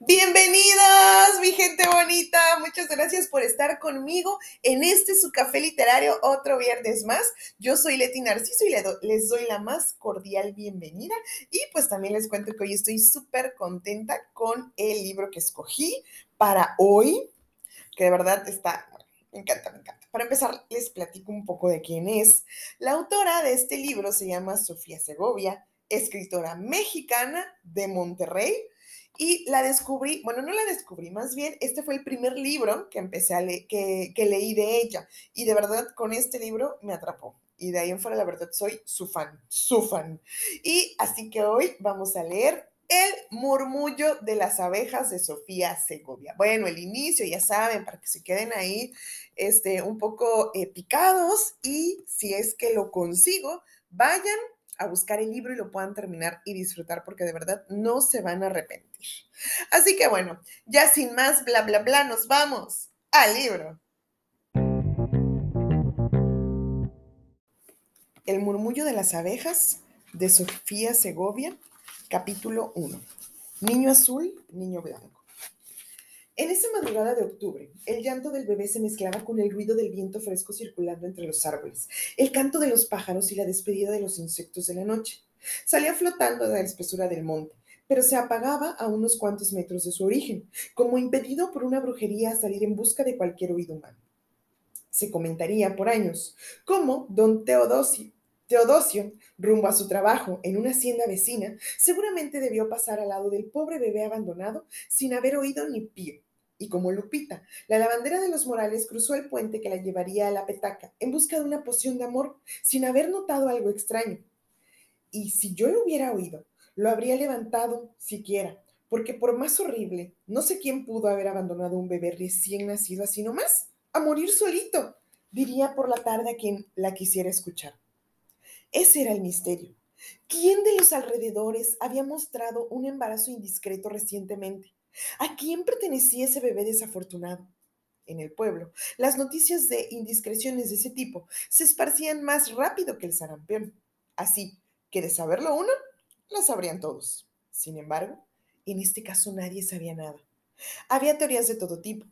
Bienvenidos, mi gente bonita. Muchas gracias por estar conmigo en este su café literario otro viernes más. Yo soy Leti Narciso y les doy la más cordial bienvenida. Y pues también les cuento que hoy estoy súper contenta con el libro que escogí para hoy, que de verdad está, me encanta, me encanta. Para empezar, les platico un poco de quién es. La autora de este libro se llama Sofía Segovia, escritora mexicana de Monterrey y la descubrí, bueno, no la descubrí, más bien, este fue el primer libro que empecé a leer, que, leí de ella. Y de verdad, con este libro me atrapó. Y de ahí en fuera, la verdad, soy su fan, su fan. Y así que hoy vamos a leer El murmullo de las abejas de Sofía Segovia. Bueno, el inicio, ya saben, para que se queden ahí este, un poco eh, picados y si es que lo consigo, vayan a buscar el libro y lo puedan terminar y disfrutar porque de verdad no se van a arrepentir. Así que bueno, ya sin más bla bla bla, nos vamos al libro. El murmullo de las abejas de Sofía Segovia, capítulo 1. Niño azul, niño blanco. En esa madrugada de octubre, el llanto del bebé se mezclaba con el ruido del viento fresco circulando entre los árboles, el canto de los pájaros y la despedida de los insectos de la noche. Salía flotando de la espesura del monte, pero se apagaba a unos cuantos metros de su origen, como impedido por una brujería a salir en busca de cualquier oído humano. Se comentaría por años cómo don Teodosio, Teodosio, rumbo a su trabajo en una hacienda vecina, seguramente debió pasar al lado del pobre bebé abandonado sin haber oído ni pío. Y como Lupita, la lavandera de los Morales cruzó el puente que la llevaría a la petaca en busca de una poción de amor, sin haber notado algo extraño. Y si yo lo hubiera oído, lo habría levantado siquiera, porque por más horrible, no sé quién pudo haber abandonado un bebé recién nacido así nomás, a morir solito, diría por la tarde a quien la quisiera escuchar. Ese era el misterio. ¿Quién de los alrededores había mostrado un embarazo indiscreto recientemente? ¿A quién pertenecía ese bebé desafortunado? En el pueblo, las noticias de indiscreciones de ese tipo se esparcían más rápido que el sarampión. Así que de saberlo uno, lo sabrían todos. Sin embargo, en este caso nadie sabía nada. Había teorías de todo tipo,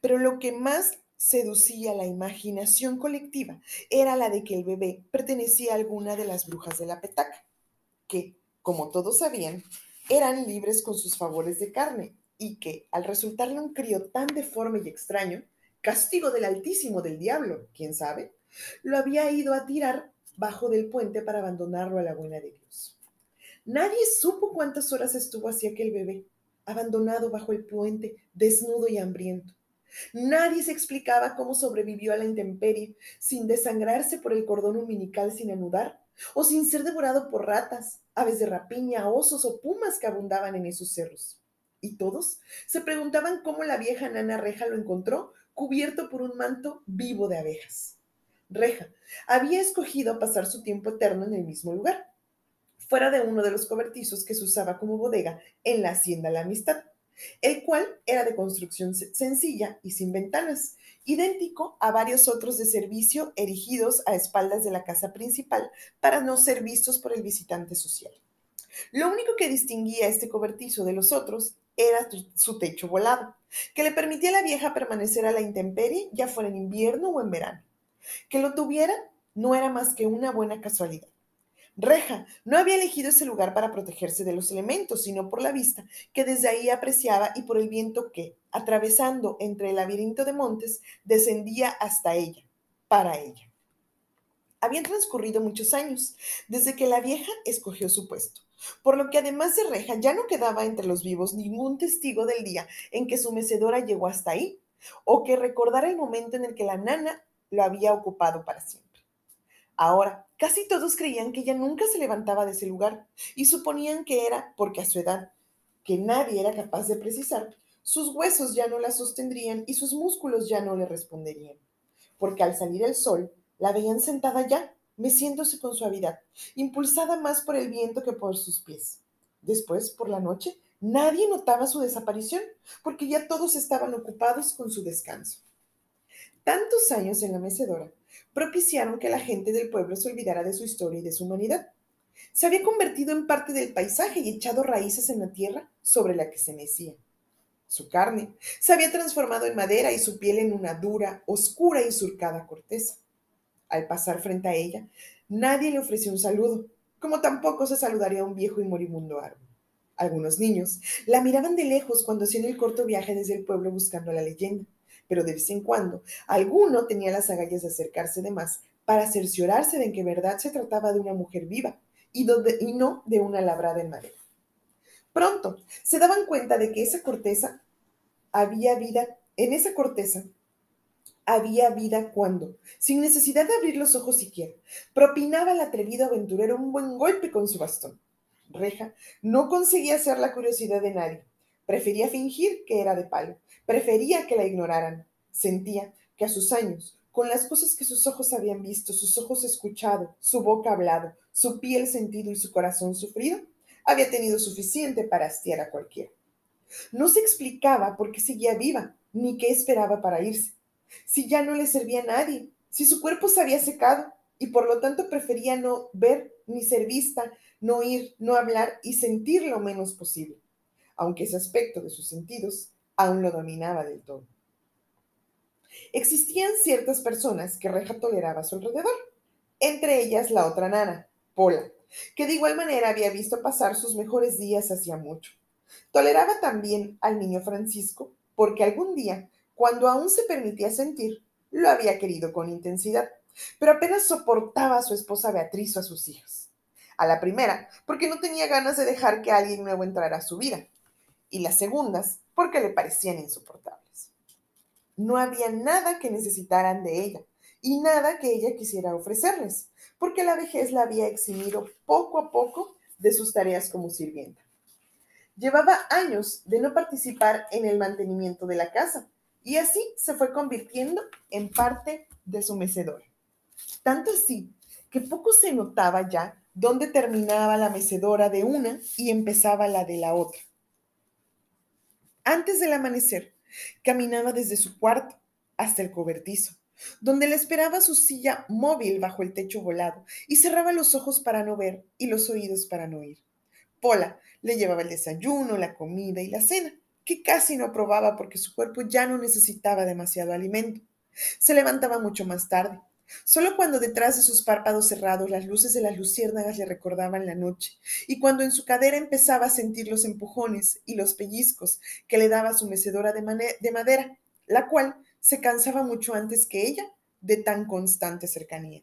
pero lo que más seducía la imaginación colectiva era la de que el bebé pertenecía a alguna de las brujas de la petaca, que, como todos sabían, eran libres con sus favores de carne y que, al resultarle un crío tan deforme y extraño, castigo del Altísimo del Diablo, quién sabe, lo había ido a tirar bajo del puente para abandonarlo a la buena de Dios. Nadie supo cuántas horas estuvo así aquel bebé, abandonado bajo el puente, desnudo y hambriento. Nadie se explicaba cómo sobrevivió a la intemperie sin desangrarse por el cordón umbilical sin anudar o sin ser devorado por ratas, aves de rapiña, osos o pumas que abundaban en esos cerros. Y todos se preguntaban cómo la vieja nana Reja lo encontró cubierto por un manto vivo de abejas. Reja había escogido pasar su tiempo eterno en el mismo lugar, fuera de uno de los cobertizos que se usaba como bodega en la hacienda La Amistad el cual era de construcción sencilla y sin ventanas, idéntico a varios otros de servicio erigidos a espaldas de la casa principal para no ser vistos por el visitante social. Lo único que distinguía este cobertizo de los otros era su techo volado, que le permitía a la vieja permanecer a la intemperie, ya fuera en invierno o en verano. Que lo tuviera no era más que una buena casualidad. Reja no había elegido ese lugar para protegerse de los elementos, sino por la vista que desde ahí apreciaba y por el viento que, atravesando entre el laberinto de montes, descendía hasta ella, para ella. Habían transcurrido muchos años desde que la vieja escogió su puesto, por lo que además de Reja ya no quedaba entre los vivos ningún testigo del día en que su mecedora llegó hasta ahí, o que recordara el momento en el que la nana lo había ocupado para siempre. Ahora, casi todos creían que ella nunca se levantaba de ese lugar y suponían que era porque a su edad, que nadie era capaz de precisar, sus huesos ya no la sostendrían y sus músculos ya no le responderían. Porque al salir el sol, la veían sentada ya, meciéndose con suavidad, impulsada más por el viento que por sus pies. Después, por la noche, nadie notaba su desaparición, porque ya todos estaban ocupados con su descanso. Tantos años en la mecedora propiciaron que la gente del pueblo se olvidara de su historia y de su humanidad. Se había convertido en parte del paisaje y echado raíces en la tierra sobre la que se mecía. Su carne se había transformado en madera y su piel en una dura, oscura y surcada corteza. Al pasar frente a ella, nadie le ofreció un saludo, como tampoco se saludaría a un viejo y moribundo árbol. Algunos niños la miraban de lejos cuando hacían el corto viaje desde el pueblo buscando la leyenda, pero de vez en cuando alguno tenía las agallas de acercarse de más para cerciorarse de que en verdad se trataba de una mujer viva y, no de una labrada en madera. Pronto se daban cuenta de que esa corteza había vida, en esa corteza había vida cuando, sin necesidad de abrir los ojos siquiera, propinaba al atrevido aventurero un buen golpe con su bastón. Reja no conseguía hacer la curiosidad de nadie. Prefería fingir que era de palo. Prefería que la ignoraran. Sentía que a sus años, con las cosas que sus ojos habían visto, sus ojos escuchado, su boca hablado, su piel sentido y su corazón sufrido, había tenido suficiente para hastiar a cualquiera. No se explicaba por qué seguía viva, ni qué esperaba para irse. Si ya no le servía a nadie, si su cuerpo se había secado y por lo tanto prefería no ver ni ser vista, no oír, no hablar y sentir lo menos posible, aunque ese aspecto de sus sentidos aún lo dominaba del todo. Existían ciertas personas que Reja toleraba a su alrededor, entre ellas la otra nana, Pola, que de igual manera había visto pasar sus mejores días hacía mucho. Toleraba también al niño Francisco porque algún día, cuando aún se permitía sentir, lo había querido con intensidad, pero apenas soportaba a su esposa Beatriz o a sus hijos. A la primera, porque no tenía ganas de dejar que alguien nuevo entrara a su vida, y las segundas, porque le parecían insoportables. No había nada que necesitaran de ella, y nada que ella quisiera ofrecerles, porque la vejez la había eximido poco a poco de sus tareas como sirvienta. Llevaba años de no participar en el mantenimiento de la casa, y así se fue convirtiendo en parte de su mecedora. Tanto así que poco se notaba ya dónde terminaba la mecedora de una y empezaba la de la otra. Antes del amanecer, caminaba desde su cuarto hasta el cobertizo, donde le esperaba su silla móvil bajo el techo volado, y cerraba los ojos para no ver y los oídos para no oír. Pola le llevaba el desayuno, la comida y la cena, que casi no probaba porque su cuerpo ya no necesitaba demasiado alimento. Se levantaba mucho más tarde, Solo cuando detrás de sus párpados cerrados las luces de las luciérnagas le recordaban la noche, y cuando en su cadera empezaba a sentir los empujones y los pellizcos que le daba su mecedora de, de madera, la cual se cansaba mucho antes que ella de tan constante cercanía.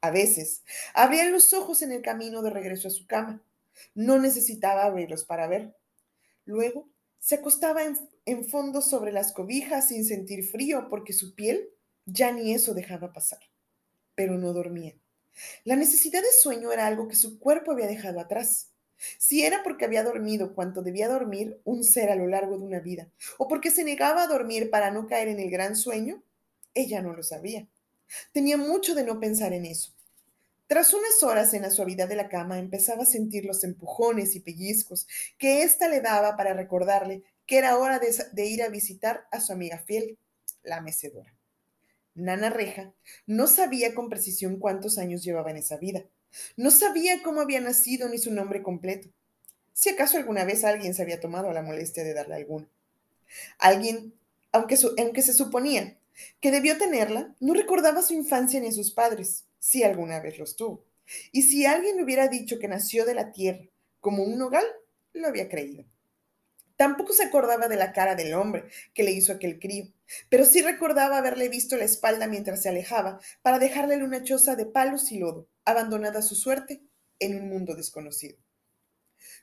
A veces abría los ojos en el camino de regreso a su cama. No necesitaba abrirlos para ver. Luego se acostaba en fondo sobre las cobijas sin sentir frío porque su piel ya ni eso dejaba pasar. Pero no dormía. La necesidad de sueño era algo que su cuerpo había dejado atrás. Si era porque había dormido cuanto debía dormir un ser a lo largo de una vida, o porque se negaba a dormir para no caer en el gran sueño, ella no lo sabía. Tenía mucho de no pensar en eso. Tras unas horas en la suavidad de la cama, empezaba a sentir los empujones y pellizcos que ésta le daba para recordarle que era hora de, de ir a visitar a su amiga fiel, la mecedora. Nana Reja no sabía con precisión cuántos años llevaba en esa vida. No sabía cómo había nacido ni su nombre completo. Si acaso alguna vez alguien se había tomado la molestia de darle alguno. Alguien, aunque, aunque se suponía que debió tenerla, no recordaba su infancia ni a sus padres, si alguna vez los tuvo. Y si alguien le hubiera dicho que nació de la tierra como un nogal, lo había creído. Tampoco se acordaba de la cara del hombre que le hizo aquel crío, pero sí recordaba haberle visto la espalda mientras se alejaba para dejarle una choza de palos y lodo, abandonada a su suerte en un mundo desconocido.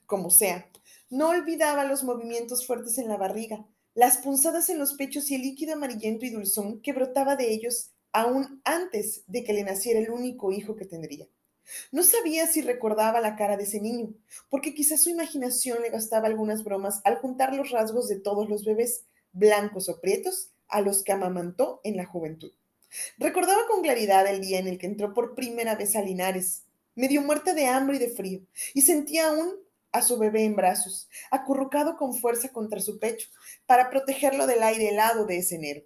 Como sea, no olvidaba los movimientos fuertes en la barriga, las punzadas en los pechos y el líquido amarillento y dulzón que brotaba de ellos aún antes de que le naciera el único hijo que tendría. No sabía si recordaba la cara de ese niño, porque quizás su imaginación le gastaba algunas bromas al juntar los rasgos de todos los bebés, blancos o prietos, a los que amamantó en la juventud. Recordaba con claridad el día en el que entró por primera vez a Linares, medio muerta de hambre y de frío, y sentía aún a su bebé en brazos, acurrucado con fuerza contra su pecho, para protegerlo del aire helado de ese enero.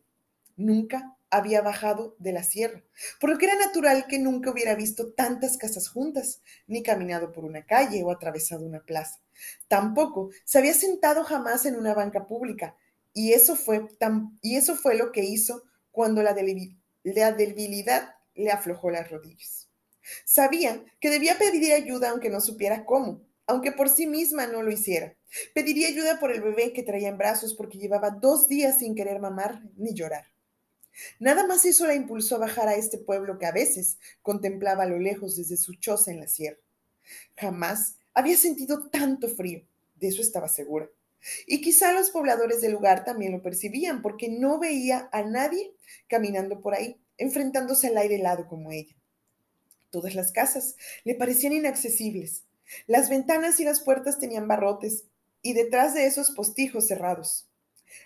Nunca había bajado de la sierra, por lo que era natural que nunca hubiera visto tantas casas juntas, ni caminado por una calle o atravesado una plaza. Tampoco se había sentado jamás en una banca pública, y eso fue, y eso fue lo que hizo cuando la, la debilidad le aflojó las rodillas. Sabía que debía pedir ayuda aunque no supiera cómo, aunque por sí misma no lo hiciera. Pediría ayuda por el bebé que traía en brazos porque llevaba dos días sin querer mamar ni llorar. Nada más eso la impulsó a bajar a este pueblo que a veces contemplaba a lo lejos desde su choza en la sierra. Jamás había sentido tanto frío, de eso estaba segura. Y quizá los pobladores del lugar también lo percibían porque no veía a nadie caminando por ahí, enfrentándose al aire helado como ella. Todas las casas le parecían inaccesibles. Las ventanas y las puertas tenían barrotes y detrás de esos postijos cerrados.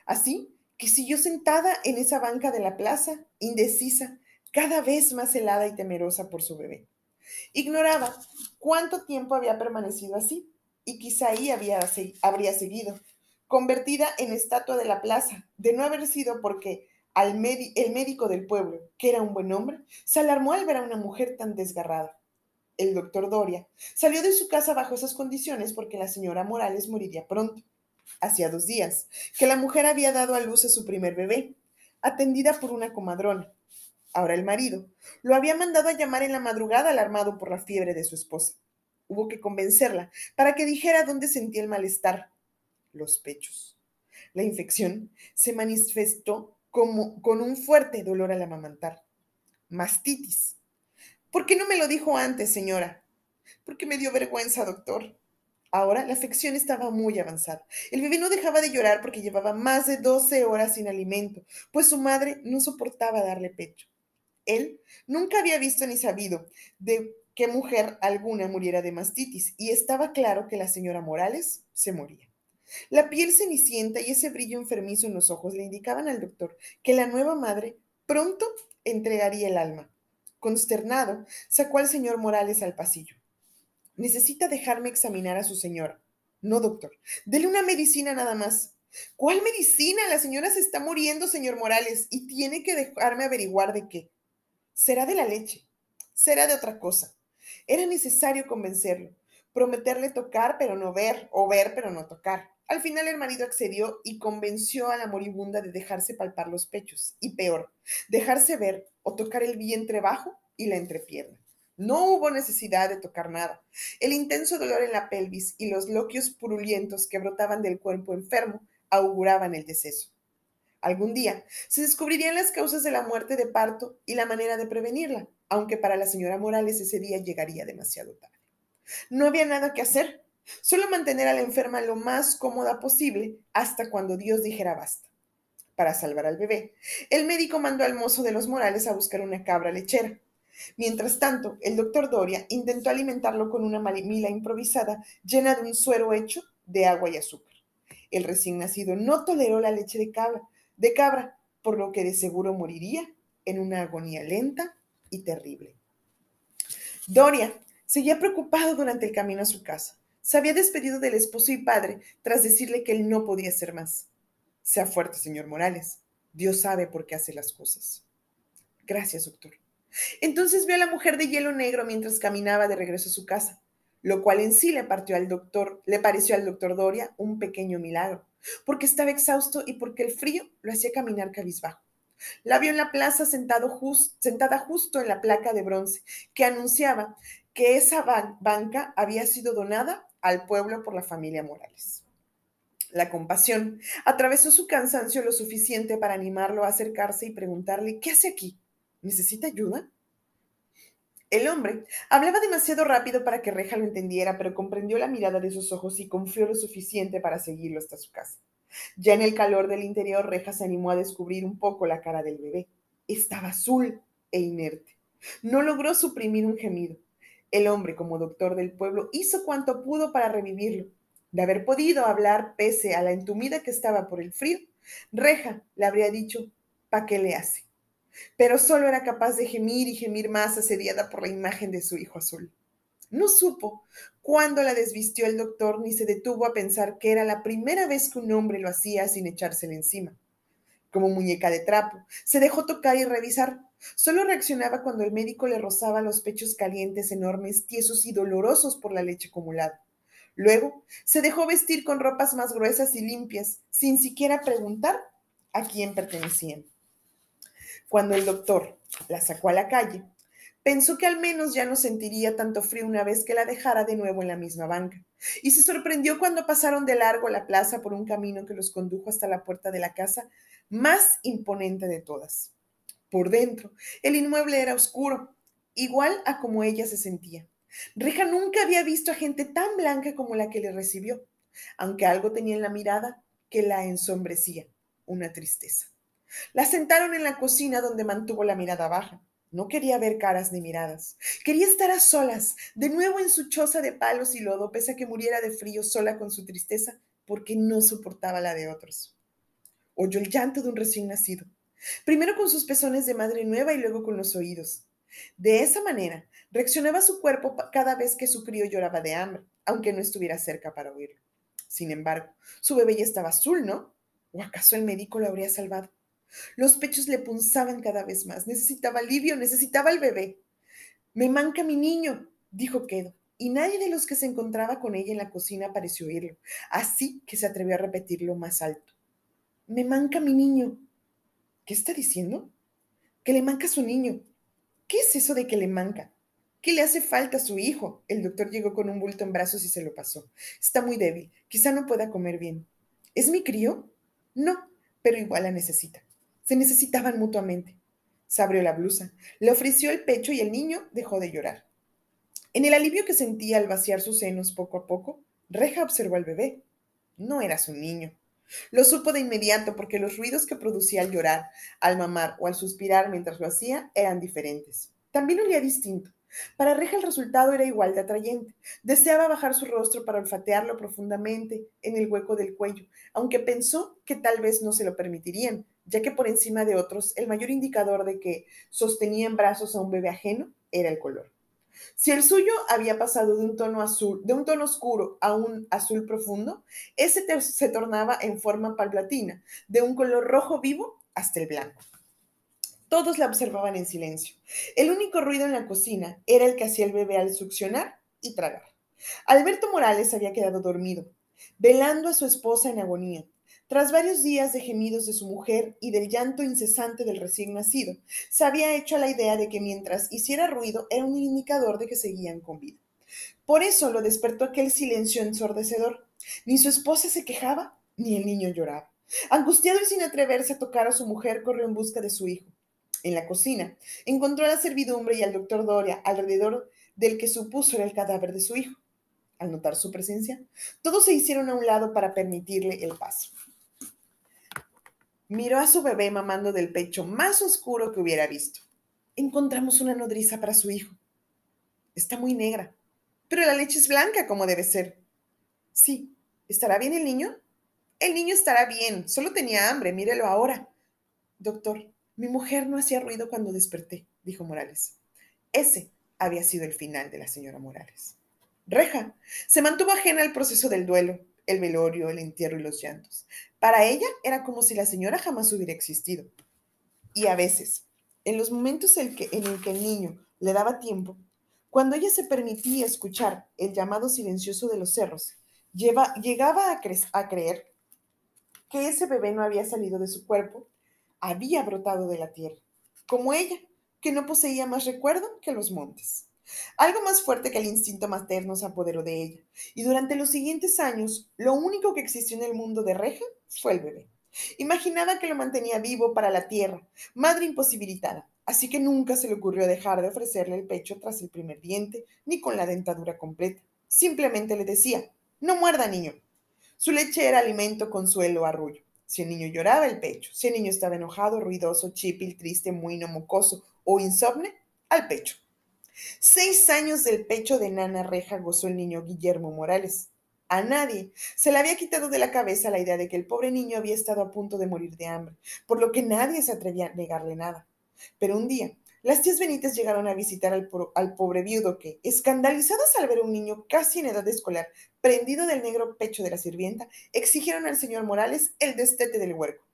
Así que siguió sentada en esa banca de la plaza, indecisa, cada vez más helada y temerosa por su bebé. Ignoraba cuánto tiempo había permanecido así y quizá ahí había, habría seguido, convertida en estatua de la plaza, de no haber sido porque al el médico del pueblo, que era un buen hombre, se alarmó al ver a una mujer tan desgarrada. El doctor Doria salió de su casa bajo esas condiciones porque la señora Morales moriría pronto. Hacía dos días que la mujer había dado a luz a su primer bebé, atendida por una comadrona. Ahora el marido lo había mandado a llamar en la madrugada alarmado por la fiebre de su esposa. Hubo que convencerla para que dijera dónde sentía el malestar. Los pechos. La infección se manifestó como con un fuerte dolor al amamantar. Mastitis. ¿Por qué no me lo dijo antes, señora? Porque me dio vergüenza, doctor. Ahora la afección estaba muy avanzada. El bebé no dejaba de llorar porque llevaba más de 12 horas sin alimento, pues su madre no soportaba darle pecho. Él nunca había visto ni sabido de qué mujer alguna muriera de mastitis y estaba claro que la señora Morales se moría. La piel cenicienta y ese brillo enfermizo en los ojos le indicaban al doctor que la nueva madre pronto entregaría el alma. Consternado, sacó al señor Morales al pasillo. Necesita dejarme examinar a su señora. No, doctor. Dele una medicina nada más. ¿Cuál medicina? La señora se está muriendo, señor Morales, y tiene que dejarme averiguar de qué. Será de la leche. Será de otra cosa. Era necesario convencerlo, prometerle tocar pero no ver, o ver pero no tocar. Al final el marido accedió y convenció a la moribunda de dejarse palpar los pechos, y peor, dejarse ver o tocar el vientre bajo y la entrepierna. No hubo necesidad de tocar nada. El intenso dolor en la pelvis y los loquios purulientos que brotaban del cuerpo enfermo auguraban el deceso. Algún día se descubrirían las causas de la muerte de parto y la manera de prevenirla, aunque para la señora Morales ese día llegaría demasiado tarde. No había nada que hacer, Solo mantener a la enferma lo más cómoda posible hasta cuando Dios dijera basta. Para salvar al bebé, el médico mandó al mozo de los Morales a buscar una cabra lechera. Mientras tanto, el doctor Doria intentó alimentarlo con una malimila improvisada llena de un suero hecho de agua y azúcar. El recién nacido no toleró la leche de cabra, de cabra, por lo que de seguro moriría en una agonía lenta terrible. Doria seguía preocupado durante el camino a su casa. Se había despedido del esposo y padre tras decirle que él no podía ser más. Sea fuerte, señor Morales. Dios sabe por qué hace las cosas. Gracias, doctor. Entonces vio a la mujer de hielo negro mientras caminaba de regreso a su casa, lo cual en sí le partió al doctor, le pareció al doctor Doria un pequeño milagro, porque estaba exhausto y porque el frío lo hacía caminar cabizbajo. La vio en la plaza sentada justo en la placa de bronce que anunciaba que esa banca había sido donada al pueblo por la familia Morales. La compasión atravesó su cansancio lo suficiente para animarlo a acercarse y preguntarle, ¿qué hace aquí? ¿Necesita ayuda? El hombre hablaba demasiado rápido para que Reja lo entendiera, pero comprendió la mirada de sus ojos y confió lo suficiente para seguirlo hasta su casa. Ya en el calor del interior, Reja se animó a descubrir un poco la cara del bebé. Estaba azul e inerte. No logró suprimir un gemido. El hombre, como doctor del pueblo, hizo cuanto pudo para revivirlo. De haber podido hablar pese a la entumida que estaba por el frío, Reja le habría dicho, ¿pa' qué le hace? Pero solo era capaz de gemir y gemir más asediada por la imagen de su hijo azul. No supo cuándo la desvistió el doctor ni se detuvo a pensar que era la primera vez que un hombre lo hacía sin echársele encima. como muñeca de trapo. Se dejó tocar y revisar. Solo reaccionaba cuando el médico le rozaba los pechos calientes, enormes, tiesos y dolorosos por la leche acumulada. Luego se dejó vestir con ropas más gruesas y limpias, sin siquiera preguntar a quién pertenecían. Cuando el doctor la sacó a la calle, pensó que al menos ya no sentiría tanto frío una vez que la dejara de nuevo en la misma banca, y se sorprendió cuando pasaron de largo la plaza por un camino que los condujo hasta la puerta de la casa más imponente de todas. Por dentro, el inmueble era oscuro, igual a como ella se sentía. Reja nunca había visto a gente tan blanca como la que le recibió, aunque algo tenía en la mirada que la ensombrecía, una tristeza. La sentaron en la cocina donde mantuvo la mirada baja. No quería ver caras ni miradas. Quería estar a solas, de nuevo en su choza de palos y lodo, pese a que muriera de frío sola con su tristeza, porque no soportaba la de otros oyó el llanto de un recién nacido, primero con sus pezones de madre nueva y luego con los oídos. De esa manera, reaccionaba su cuerpo cada vez que su crío lloraba de hambre, aunque no estuviera cerca para oírlo. Sin embargo, su bebé ya estaba azul, ¿no? ¿O acaso el médico lo habría salvado? Los pechos le punzaban cada vez más. Necesitaba alivio, necesitaba el bebé. Me manca mi niño, dijo Quedo, y nadie de los que se encontraba con ella en la cocina pareció oírlo, así que se atrevió a repetirlo más alto. Me manca mi niño. ¿Qué está diciendo? Que le manca su niño. ¿Qué es eso de que le manca? ¿Qué le hace falta a su hijo? El doctor llegó con un bulto en brazos y se lo pasó. Está muy débil. Quizá no pueda comer bien. ¿Es mi crío? No, pero igual la necesita. Se necesitaban mutuamente. Se abrió la blusa, le ofreció el pecho y el niño dejó de llorar. En el alivio que sentía al vaciar sus senos poco a poco, Reja observó al bebé. No era su niño. Lo supo de inmediato porque los ruidos que producía al llorar, al mamar o al suspirar mientras lo hacía eran diferentes. También olía distinto. Para Reja el resultado era igual de atrayente. Deseaba bajar su rostro para olfatearlo profundamente en el hueco del cuello, aunque pensó que tal vez no se lo permitirían, ya que por encima de otros el mayor indicador de que sostenía en brazos a un bebé ajeno era el color. Si el suyo había pasado de un tono azul, de un tono oscuro a un azul profundo, ese se tornaba en forma palplatina, de un color rojo vivo hasta el blanco. Todos la observaban en silencio. El único ruido en la cocina era el que hacía el bebé al succionar y tragar. Alberto Morales había quedado dormido, velando a su esposa en agonía. Tras varios días de gemidos de su mujer y del llanto incesante del recién nacido, se había hecho la idea de que mientras hiciera ruido era un indicador de que seguían con vida. Por eso lo despertó aquel silencio ensordecedor. Ni su esposa se quejaba, ni el niño lloraba. Angustiado y sin atreverse a tocar a su mujer, corrió en busca de su hijo. En la cocina, encontró a la servidumbre y al doctor Doria alrededor del que supuso era el cadáver de su hijo. Al notar su presencia, todos se hicieron a un lado para permitirle el paso. Miró a su bebé mamando del pecho más oscuro que hubiera visto. Encontramos una nodriza para su hijo. Está muy negra, pero la leche es blanca como debe ser. Sí, ¿estará bien el niño? El niño estará bien, solo tenía hambre, mírelo ahora. Doctor, mi mujer no hacía ruido cuando desperté, dijo Morales. Ese había sido el final de la señora Morales. Reja se mantuvo ajena al proceso del duelo, el velorio, el entierro y los llantos. Para ella era como si la señora jamás hubiera existido. Y a veces, en los momentos en, que, en el que el niño le daba tiempo, cuando ella se permitía escuchar el llamado silencioso de los cerros, llegaba a, a creer que ese bebé no había salido de su cuerpo, había brotado de la tierra, como ella, que no poseía más recuerdo que los montes. Algo más fuerte que el instinto materno se apoderó de ella, y durante los siguientes años, lo único que existió en el mundo de Reja fue el bebé. Imaginaba que lo mantenía vivo para la tierra, madre imposibilitada, así que nunca se le ocurrió dejar de ofrecerle el pecho tras el primer diente, ni con la dentadura completa. Simplemente le decía, no muerda, niño. Su leche era alimento, consuelo, arrullo. Si el niño lloraba, el pecho. Si el niño estaba enojado, ruidoso, chipil, triste, muy mocoso o insomne, al pecho. Seis años del pecho de Nana Reja gozó el niño Guillermo Morales. A nadie se le había quitado de la cabeza la idea de que el pobre niño había estado a punto de morir de hambre, por lo que nadie se atrevía a negarle nada. Pero un día, las tías Benítez llegaron a visitar al, pobre viudo que, escandalizadas al ver a un niño casi en edad escolar, prendido del negro pecho de la sirvienta, exigieron al señor Morales el destete del huerco.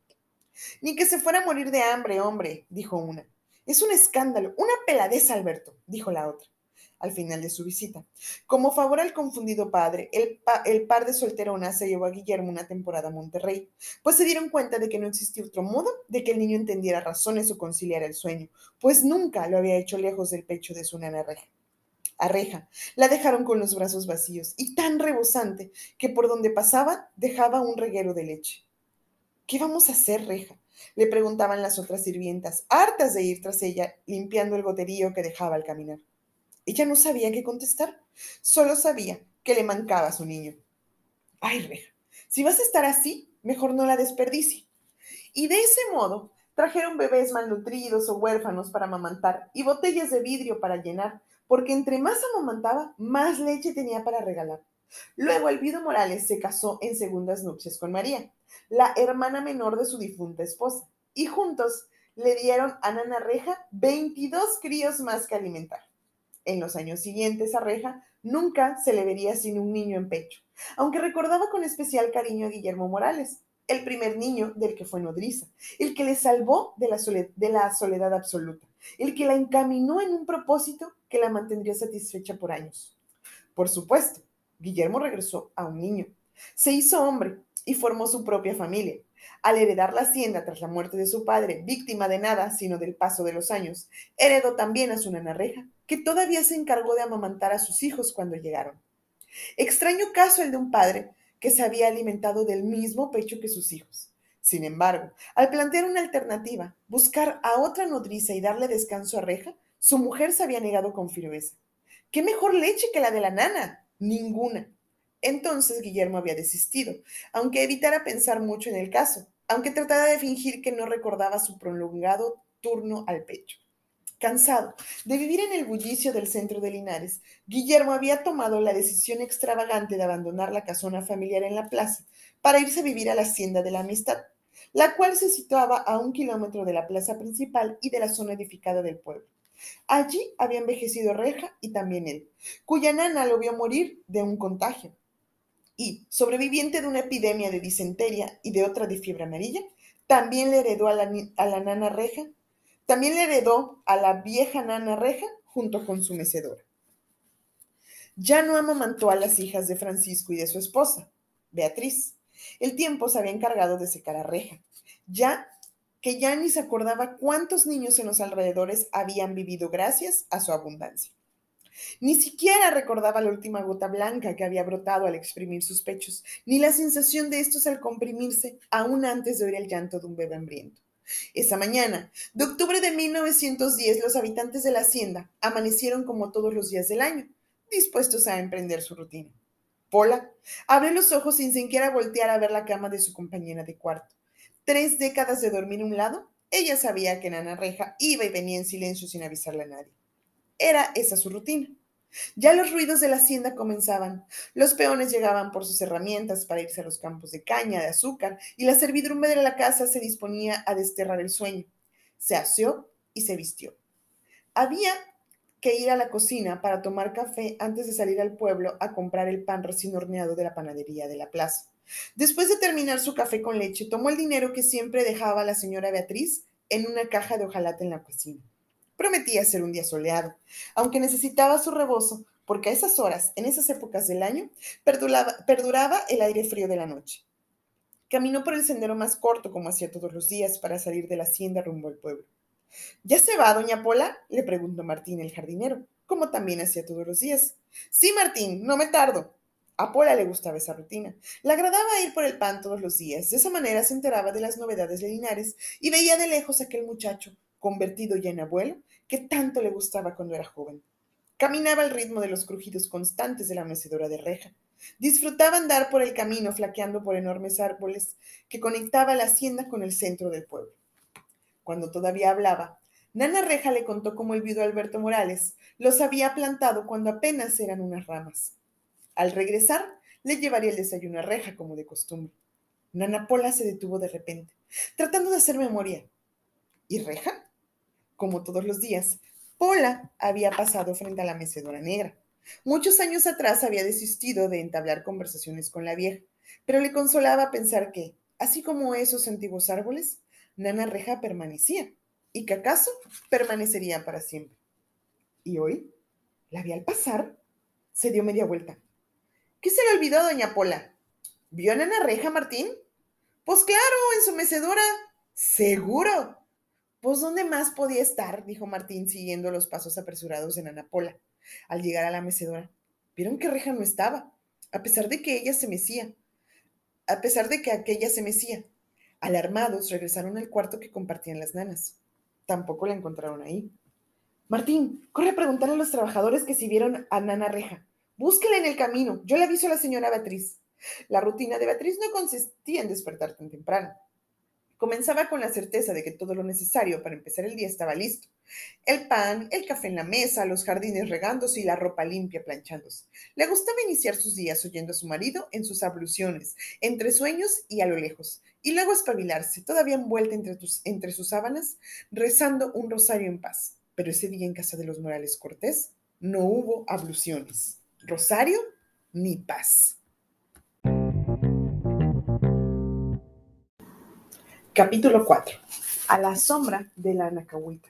Ni que se fuera a morir de hambre, hombre, dijo una. Es un escándalo, una peladeza, Alberto, dijo la otra al final de su visita. Como favor al confundido padre, el, par de solteronas se llevó a Guillermo una temporada a Monterrey, pues se dieron cuenta de que no existía otro modo de que el niño entendiera razones o conciliara el sueño, pues nunca lo había hecho lejos del pecho de su nana reja. A Reja la dejaron con los brazos vacíos y tan rebosante que por donde pasaba dejaba un reguero de leche. ¿Qué vamos a hacer, Reja? le preguntaban las otras sirvientas, hartas de ir tras ella, limpiando el goterío que dejaba al caminar. Ella no sabía qué contestar, solo sabía que le mancaba a su niño. Ay, Reja, si vas a estar así, mejor no la desperdicie. Y de ese modo trajeron bebés malnutridos o huérfanos para amamantar y botellas de vidrio para llenar, porque entre más amamantaba, más leche tenía para regalar. Luego Elvido Morales se casó en segundas nupcias con María, la hermana menor de su difunta esposa, y juntos le dieron a Nana Reja 22 críos más que alimentar. En los años siguientes a Reja nunca se le vería sin un niño en pecho, aunque recordaba con especial cariño a Guillermo Morales, el primer niño del que fue nodriza, el que le salvó de la, soledad absoluta, el que la encaminó en un propósito que la mantendría satisfecha por años. Por supuesto, Guillermo regresó a un niño, se hizo hombre y formó su propia familia. Al heredar la hacienda tras la muerte de su padre, víctima de nada sino del paso de los años, heredó también a su nana Reja, que todavía se encargó de amamantar a sus hijos cuando llegaron. Extraño caso el de un padre que se había alimentado del mismo pecho que sus hijos. Sin embargo, al plantear una alternativa, buscar a otra nodriza y darle descanso a Reja, su mujer se había negado con firmeza. ¿Qué mejor leche que la de la nana? Ninguna. Entonces Guillermo había desistido, aunque evitara pensar mucho en el caso, aunque tratara de fingir que no recordaba su prolongado turno al pecho. Cansado de vivir en el bullicio del centro de Linares, Guillermo había tomado la decisión extravagante de abandonar la casona familiar en la plaza para irse a vivir a la hacienda de la amistad, la cual se situaba a un kilómetro de la plaza principal y de la zona edificada del pueblo. Allí había envejecido Reja y también él, cuya nana lo vio morir de un contagio y, sobreviviente de una epidemia de disentería y de otra de fiebre amarilla, también le heredó a la, a la nana reja, también le heredó a la vieja nana reja junto con su mecedora. Ya no amamantó a las hijas de Francisco y de su esposa, Beatriz. El tiempo se había encargado de secar a Reja, ya que ya ni se acordaba cuántos niños en los alrededores habían vivido gracias a su abundancia. Ni siquiera recordaba la última gota blanca que había brotado al exprimir sus pechos, ni la sensación de estos al comprimirse aún antes de oír el llanto de un bebé hambriento. Esa mañana, de octubre de 1910, los habitantes de la hacienda amanecieron como todos los días del año, dispuestos a emprender su rutina. Pola abrió los ojos sin siquiera voltear a ver la cama de su compañera de cuarto. Tres décadas de dormir a un lado, ella sabía que Nana Reja iba y venía en silencio sin avisarle a nadie. Era esa su rutina. Ya los ruidos de la hacienda comenzaban. Los peones llegaban por sus herramientas para irse a los campos de caña, de azúcar, y la servidumbre de la casa se disponía a desterrar el sueño. Se aseó y se vistió. Había que ir a la cocina para tomar café antes de salir al pueblo a comprar el pan recién horneado de la panadería de la plaza. Después de terminar su café con leche, tomó el dinero que siempre dejaba la señora Beatriz en una caja de hojalata en la cocina. Prometía ser un día soleado, aunque necesitaba su rebozo, porque a esas horas, en esas épocas del año, perduraba, el aire frío de la noche. Caminó por el sendero más corto, como hacía todos los días, para salir de la hacienda rumbo al pueblo. ¿Ya se va, doña Pola? le preguntó Martín, el jardinero, como también hacía todos los días. Sí, Martín, no me tardo. A Pola le gustaba esa rutina. Le agradaba ir por el pan todos los días. De esa manera se enteraba de las novedades de Linares y veía de lejos a aquel muchacho, convertido ya en abuelo, que tanto le gustaba cuando era joven. Caminaba al ritmo de los crujidos constantes de la mecedora de reja. Disfrutaba andar por el camino flaqueando por enormes árboles que conectaba la hacienda con el centro del pueblo. Cuando todavía hablaba, Nana Reja le contó cómo el viudo Alberto Morales los había plantado cuando apenas eran unas ramas. Al regresar, le llevaría el desayuno a Reja como de costumbre. Nana Pola se detuvo de repente, tratando de hacer memoria. ¿Y Reja? Como todos los días, Pola había pasado frente a la mecedora negra. Muchos años atrás había desistido de entablar conversaciones con la vieja, pero le consolaba pensar que, así como esos antiguos árboles, Nana Reja permanecía y que acaso permanecería para siempre. Y hoy la vi al pasar, se dio media vuelta. ¿Qué se le olvidó, doña Pola? ¿Vio a Nana Reja, Martín? Pues claro, en su mecedora. Seguro. Pues ¿dónde más podía estar? dijo Martín, siguiendo los pasos apresurados de Nana Pola. Al llegar a la mecedora, vieron que Reja no estaba, a pesar de que ella se mecía. A pesar de que aquella se mecía. Alarmados, regresaron al cuarto que compartían las nanas. Tampoco la encontraron ahí. Martín, corre a preguntarle a los trabajadores que si vieron a Nana Reja. Búsquela en el camino. Yo le aviso a la señora Beatriz. La rutina de Beatriz no consistía en despertar tan temprano. Comenzaba con la certeza de que todo lo necesario para empezar el día estaba listo. El pan, el café en la mesa, los jardines regándose y la ropa limpia planchándose. Le gustaba iniciar sus días oyendo a su marido en sus abluciones, entre sueños y a lo lejos, y luego espabilarse, todavía envuelta entre, entre sus sábanas, rezando un rosario en paz. Pero ese día en casa de los Morales Cortés no hubo abluciones, rosario ni paz. Capítulo 4. A la sombra de la anacahuita.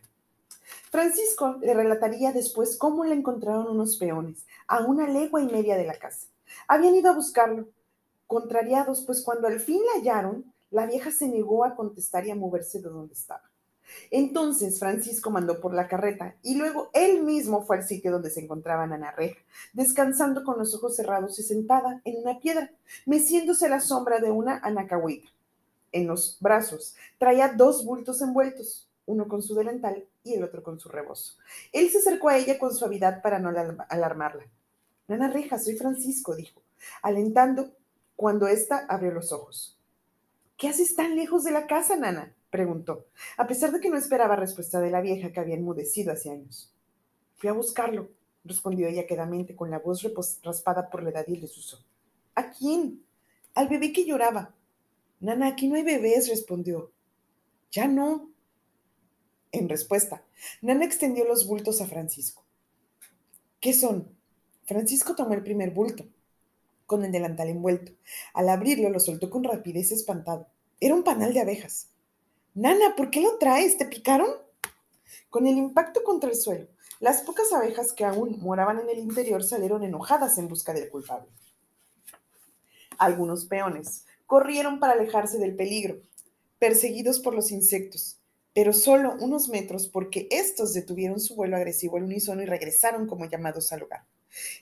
Francisco le relataría después cómo le encontraron unos peones a una legua y media de la casa. Habían ido a buscarlo, contrariados, pues cuando al fin la hallaron, la vieja se negó a contestar y a moverse de donde estaba. Entonces Francisco mandó por la carreta y luego él mismo fue al sitio donde se encontraba Ana Reja, descansando con los ojos cerrados y sentada en una piedra, meciéndose a la sombra de una anacahuita en los brazos. Traía dos bultos envueltos, uno con su delantal y el otro con su rebozo. Él se acercó a ella con suavidad para no alarmarla. Nana Reja, soy Francisco, dijo, alentando cuando ésta abrió los ojos. ¿Qué haces tan lejos de la casa, Nana? preguntó, a pesar de que no esperaba respuesta de la vieja que había enmudecido hace años. Fui a buscarlo, respondió ella quedamente con la voz raspada por la edad y el desuso. ¿A quién? Al bebé que lloraba. Nana, aquí no hay bebés, respondió. Ya no. En respuesta, Nana extendió los bultos a Francisco. ¿Qué son? Francisco tomó el primer bulto, con el delantal envuelto. Al abrirlo, lo soltó con rapidez espantado. Era un panal de abejas. Nana, ¿por qué lo traes? ¿Te picaron? Con el impacto contra el suelo, las pocas abejas que aún moraban en el interior salieron enojadas en busca del culpable. Algunos peones, corrieron para alejarse del peligro, perseguidos por los insectos, pero solo unos metros porque estos detuvieron su vuelo agresivo al unísono y regresaron como llamados al hogar.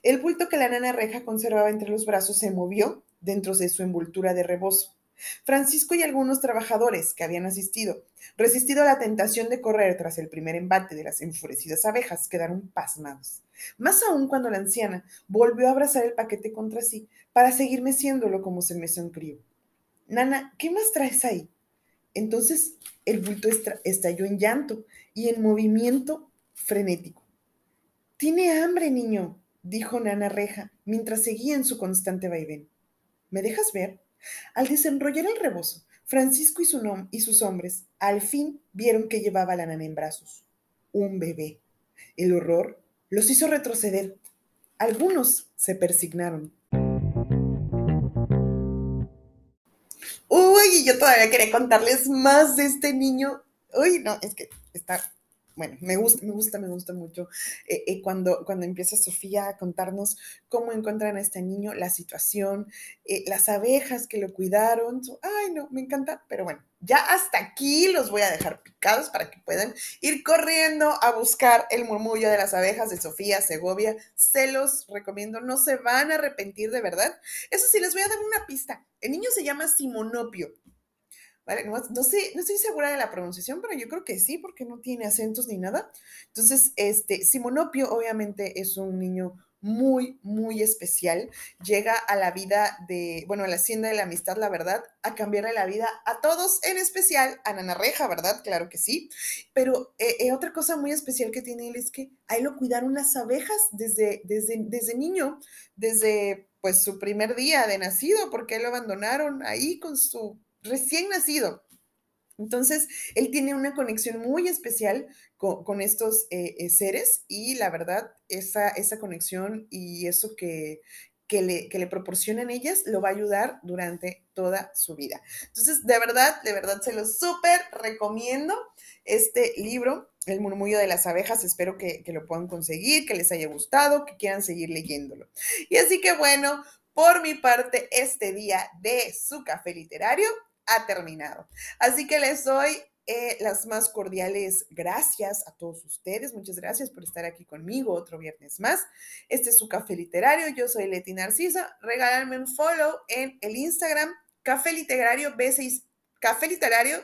El bulto que la nana reja conservaba entre los brazos se movió dentro de su envoltura de rebozo. Francisco y algunos trabajadores que habían asistido, resistido a la tentación de correr tras el primer embate de las enfurecidas abejas, quedaron pasmados. Más aún cuando la anciana volvió a abrazar el paquete contra sí para seguir meciéndolo como se mece un crío. Nana, ¿qué más traes ahí? Entonces el bulto estalló en llanto y en movimiento frenético. Tiene hambre, niño, dijo Nana Reja, mientras seguía en su constante vaivén. ¿Me dejas ver? Al desenrollar el rebozo, Francisco y, su y sus hombres al fin vieron que llevaba a la nana en brazos. Un bebé. El horror los hizo retroceder. Algunos se persignaron. Yo todavía quería contarles más de este niño. Uy, no, es que está, bueno, me gusta, me gusta, me gusta mucho eh, eh, cuando, cuando empieza Sofía a contarnos cómo encuentran a este niño, la situación, eh, las abejas que lo cuidaron. Ay, no, me encanta, pero bueno, ya hasta aquí los voy a dejar picados para que puedan ir corriendo a buscar el murmullo de las abejas de Sofía Segovia. Se los recomiendo, no se van a arrepentir de verdad. Eso sí, les voy a dar una pista. El niño se llama Simonopio. Vale, no, sé, no estoy segura de la pronunciación, pero yo creo que sí, porque no tiene acentos ni nada. Entonces, este, Simonopio obviamente es un niño muy, muy especial. Llega a la vida de, bueno, a la hacienda de la amistad, la verdad, a cambiarle la vida a todos, en especial a Nana Reja, ¿verdad? Claro que sí. Pero eh, eh, otra cosa muy especial que tiene él es que a él lo cuidaron las abejas desde, desde, desde niño, desde pues su primer día de nacido, porque él lo abandonaron ahí con su recién nacido. Entonces, él tiene una conexión muy especial con, estos eh, eh, seres y la verdad, esa, esa conexión y eso que, que le, que le proporcionan ellas lo va a ayudar durante toda su vida. Entonces, de verdad, de verdad, se lo súper recomiendo este libro, El murmullo de las abejas. Espero que, que lo puedan conseguir, que les haya gustado, que quieran seguir leyéndolo. Y así que bueno, por mi parte, este día de su café literario ha terminado. Así que les doy eh, las más cordiales gracias a todos ustedes. Muchas gracias por estar aquí conmigo otro viernes más. Este es su café literario. Yo soy Leti Narcisa. Regálenme un follow en el Instagram Café Literario B6, Café Literario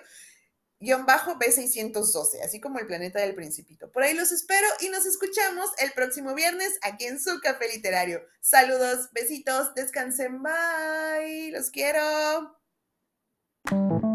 bajo B612, así como el planeta del principito. Por ahí los espero y nos escuchamos el próximo viernes aquí en su café literario. Saludos, besitos, descansen, bye, los quiero. Thank you.